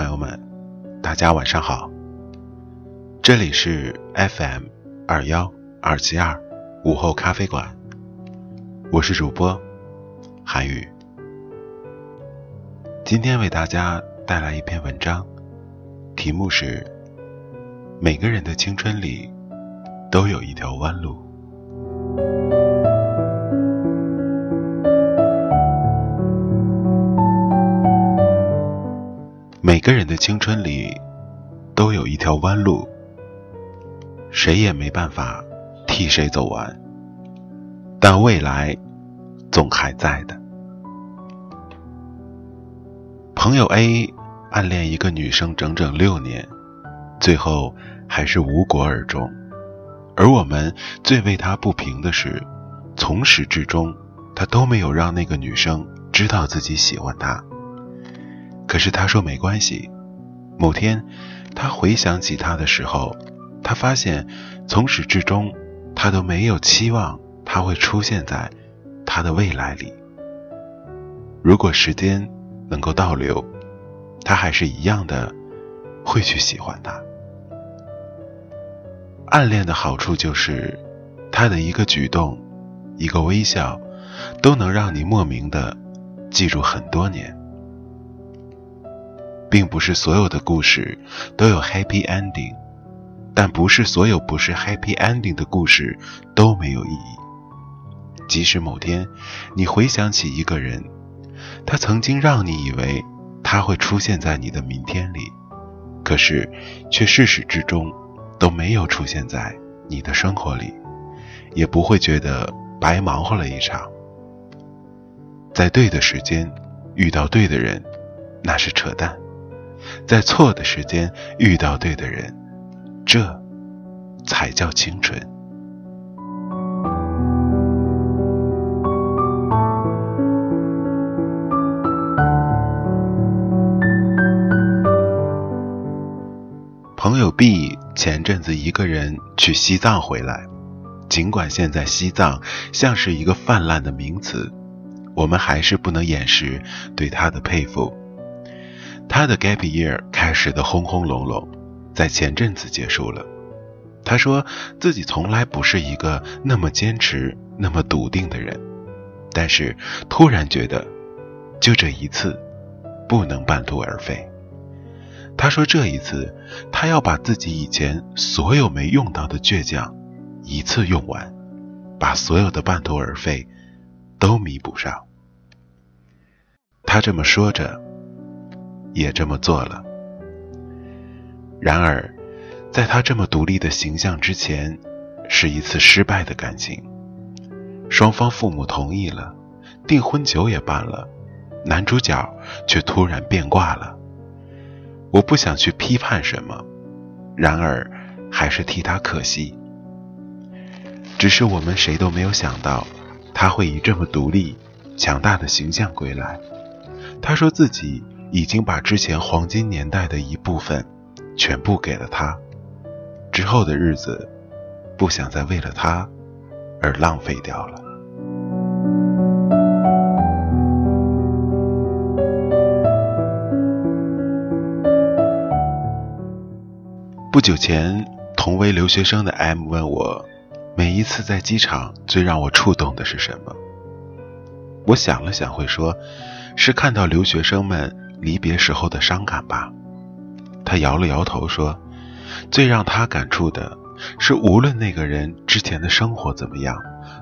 朋友们，大家晚上好。这里是 FM 二幺二七二午后咖啡馆，我是主播韩宇。今天为大家带来一篇文章，题目是：每个人的青春里都有一条弯路。每个人的青春里都有一条弯路，谁也没办法替谁走完，但未来总还在的。朋友 A 暗恋一个女生整整六年，最后还是无果而终。而我们最为他不平的是，从始至终他都没有让那个女生知道自己喜欢她。可是他说没关系。某天，他回想起他的时候，他发现从始至终，他都没有期望他会出现在他的未来里。如果时间能够倒流，他还是一样的会去喜欢他。暗恋的好处就是，他的一个举动，一个微笑，都能让你莫名的记住很多年。并不是所有的故事都有 happy ending，但不是所有不是 happy ending 的故事都没有意义。即使某天你回想起一个人，他曾经让你以为他会出现在你的明天里，可是却至始至终都没有出现在你的生活里，也不会觉得白忙活了一场。在对的时间遇到对的人，那是扯淡。在错的时间遇到对的人，这才叫青春。朋友 B 前阵子一个人去西藏回来，尽管现在西藏像是一个泛滥的名词，我们还是不能掩饰对他的佩服。他的 gap year 开始的轰轰隆隆，在前阵子结束了。他说自己从来不是一个那么坚持、那么笃定的人，但是突然觉得，就这一次，不能半途而废。他说这一次，他要把自己以前所有没用到的倔强，一次用完，把所有的半途而废都弥补上。他这么说着。也这么做了。然而，在他这么独立的形象之前，是一次失败的感情。双方父母同意了，订婚酒也办了，男主角却突然变卦了。我不想去批判什么，然而还是替他可惜。只是我们谁都没有想到，他会以这么独立、强大的形象归来。他说自己。已经把之前黄金年代的一部分全部给了他，之后的日子不想再为了他而浪费掉了。不久前，同为留学生的 M 问我，每一次在机场最让我触动的是什么？我想了想，会说，是看到留学生们。离别时候的伤感吧，他摇了摇头说：“最让他感触的是，无论那个人之前的生活怎么样，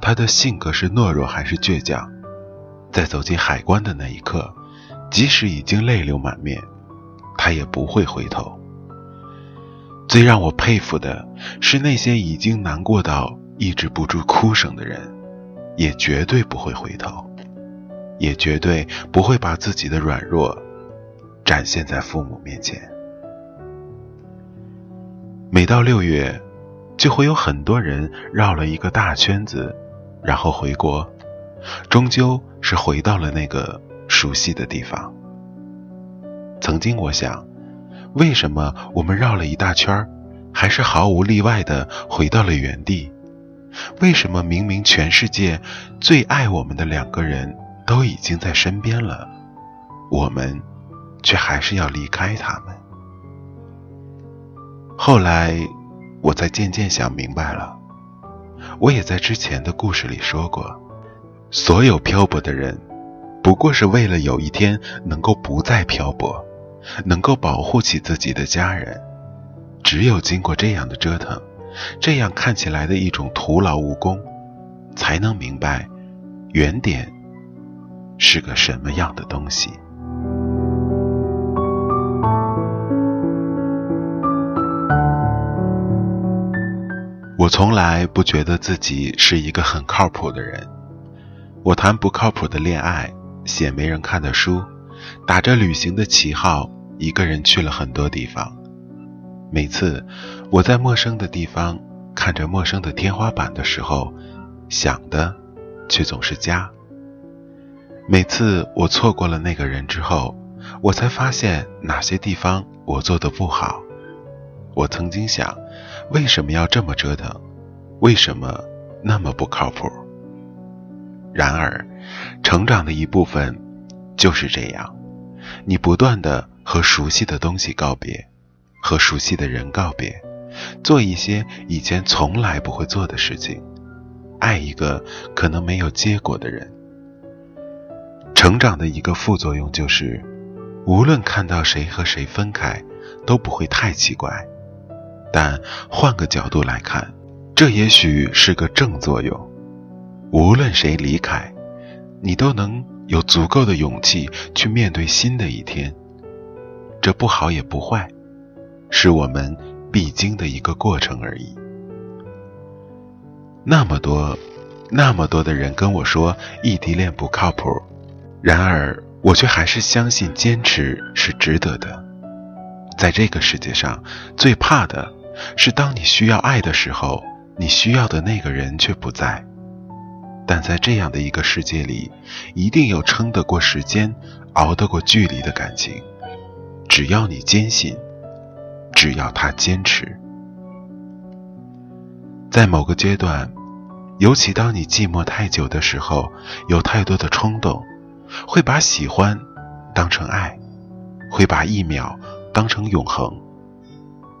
他的性格是懦弱还是倔强，在走进海关的那一刻，即使已经泪流满面，他也不会回头。最让我佩服的是，那些已经难过到抑制不住哭声的人，也绝对不会回头，也绝对不会把自己的软弱。”展现在父母面前。每到六月，就会有很多人绕了一个大圈子，然后回国，终究是回到了那个熟悉的地方。曾经我想，为什么我们绕了一大圈，还是毫无例外的回到了原地？为什么明明全世界最爱我们的两个人都已经在身边了，我们？却还是要离开他们。后来，我才渐渐想明白了。我也在之前的故事里说过，所有漂泊的人，不过是为了有一天能够不再漂泊，能够保护起自己的家人。只有经过这样的折腾，这样看起来的一种徒劳无功，才能明白原点是个什么样的东西。我从来不觉得自己是一个很靠谱的人。我谈不靠谱的恋爱，写没人看的书，打着旅行的旗号，一个人去了很多地方。每次我在陌生的地方看着陌生的天花板的时候，想的却总是家。每次我错过了那个人之后，我才发现哪些地方我做的不好。我曾经想。为什么要这么折腾？为什么那么不靠谱？然而，成长的一部分就是这样：你不断的和熟悉的东西告别，和熟悉的人告别，做一些以前从来不会做的事情，爱一个可能没有结果的人。成长的一个副作用就是，无论看到谁和谁分开，都不会太奇怪。但换个角度来看，这也许是个正作用。无论谁离开，你都能有足够的勇气去面对新的一天。这不好也不坏，是我们必经的一个过程而已。那么多、那么多的人跟我说异地恋不靠谱，然而我却还是相信坚持是值得的。在这个世界上，最怕的。是当你需要爱的时候，你需要的那个人却不在。但在这样的一个世界里，一定有撑得过时间、熬得过距离的感情。只要你坚信，只要他坚持。在某个阶段，尤其当你寂寞太久的时候，有太多的冲动，会把喜欢当成爱，会把一秒当成永恒。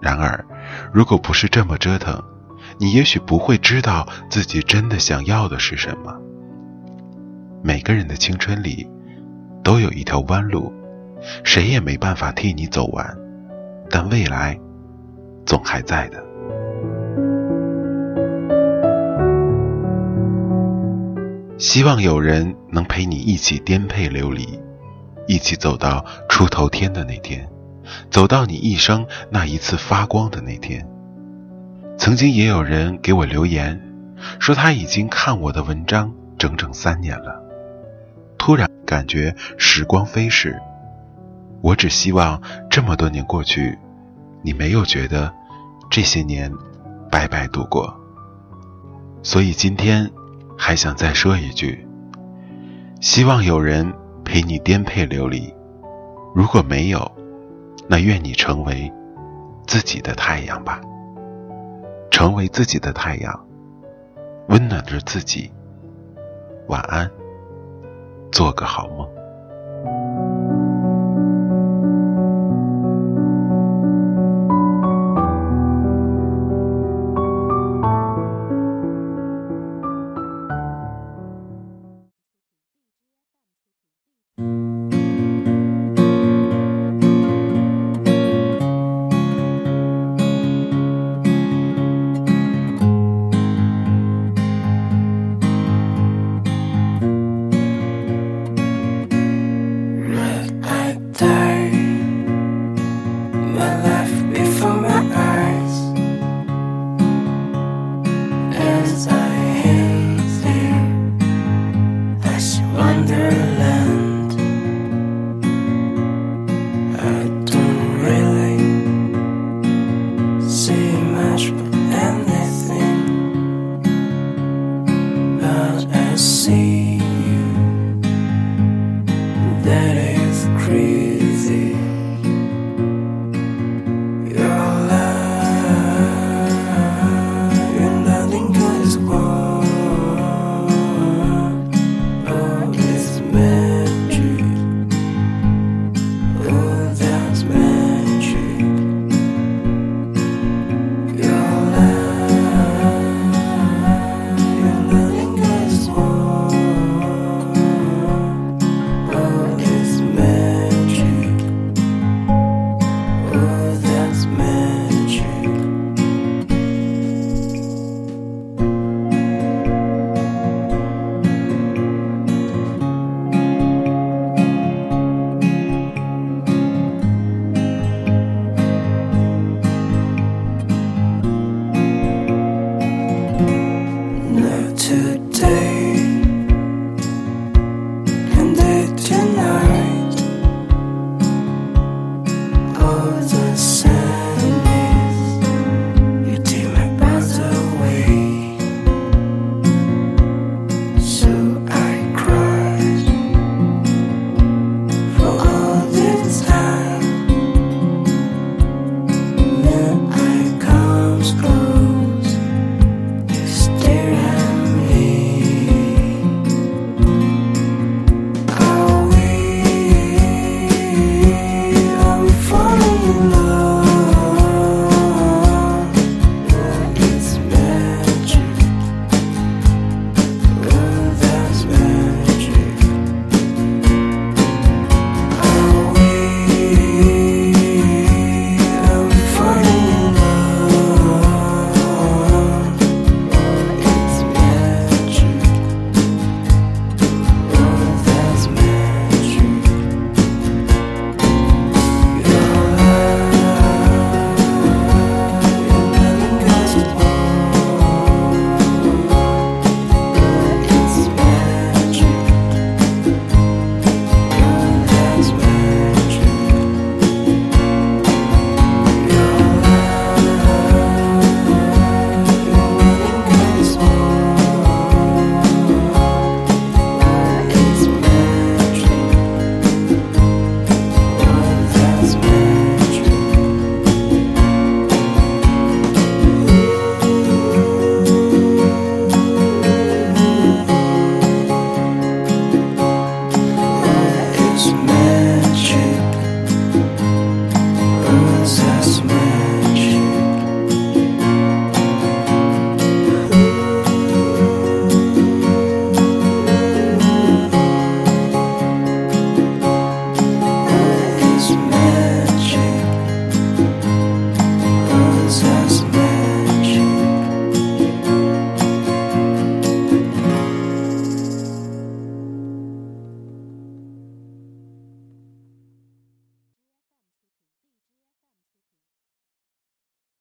然而，如果不是这么折腾，你也许不会知道自己真的想要的是什么。每个人的青春里，都有一条弯路，谁也没办法替你走完，但未来，总还在的。希望有人能陪你一起颠沛流离，一起走到出头天的那天。走到你一生那一次发光的那天，曾经也有人给我留言，说他已经看我的文章整整三年了。突然感觉时光飞逝，我只希望这么多年过去，你没有觉得这些年白白度过。所以今天还想再说一句：希望有人陪你颠沛流离。如果没有，那愿你成为自己的太阳吧，成为自己的太阳，温暖着自己。晚安，做个好梦。that is crazy.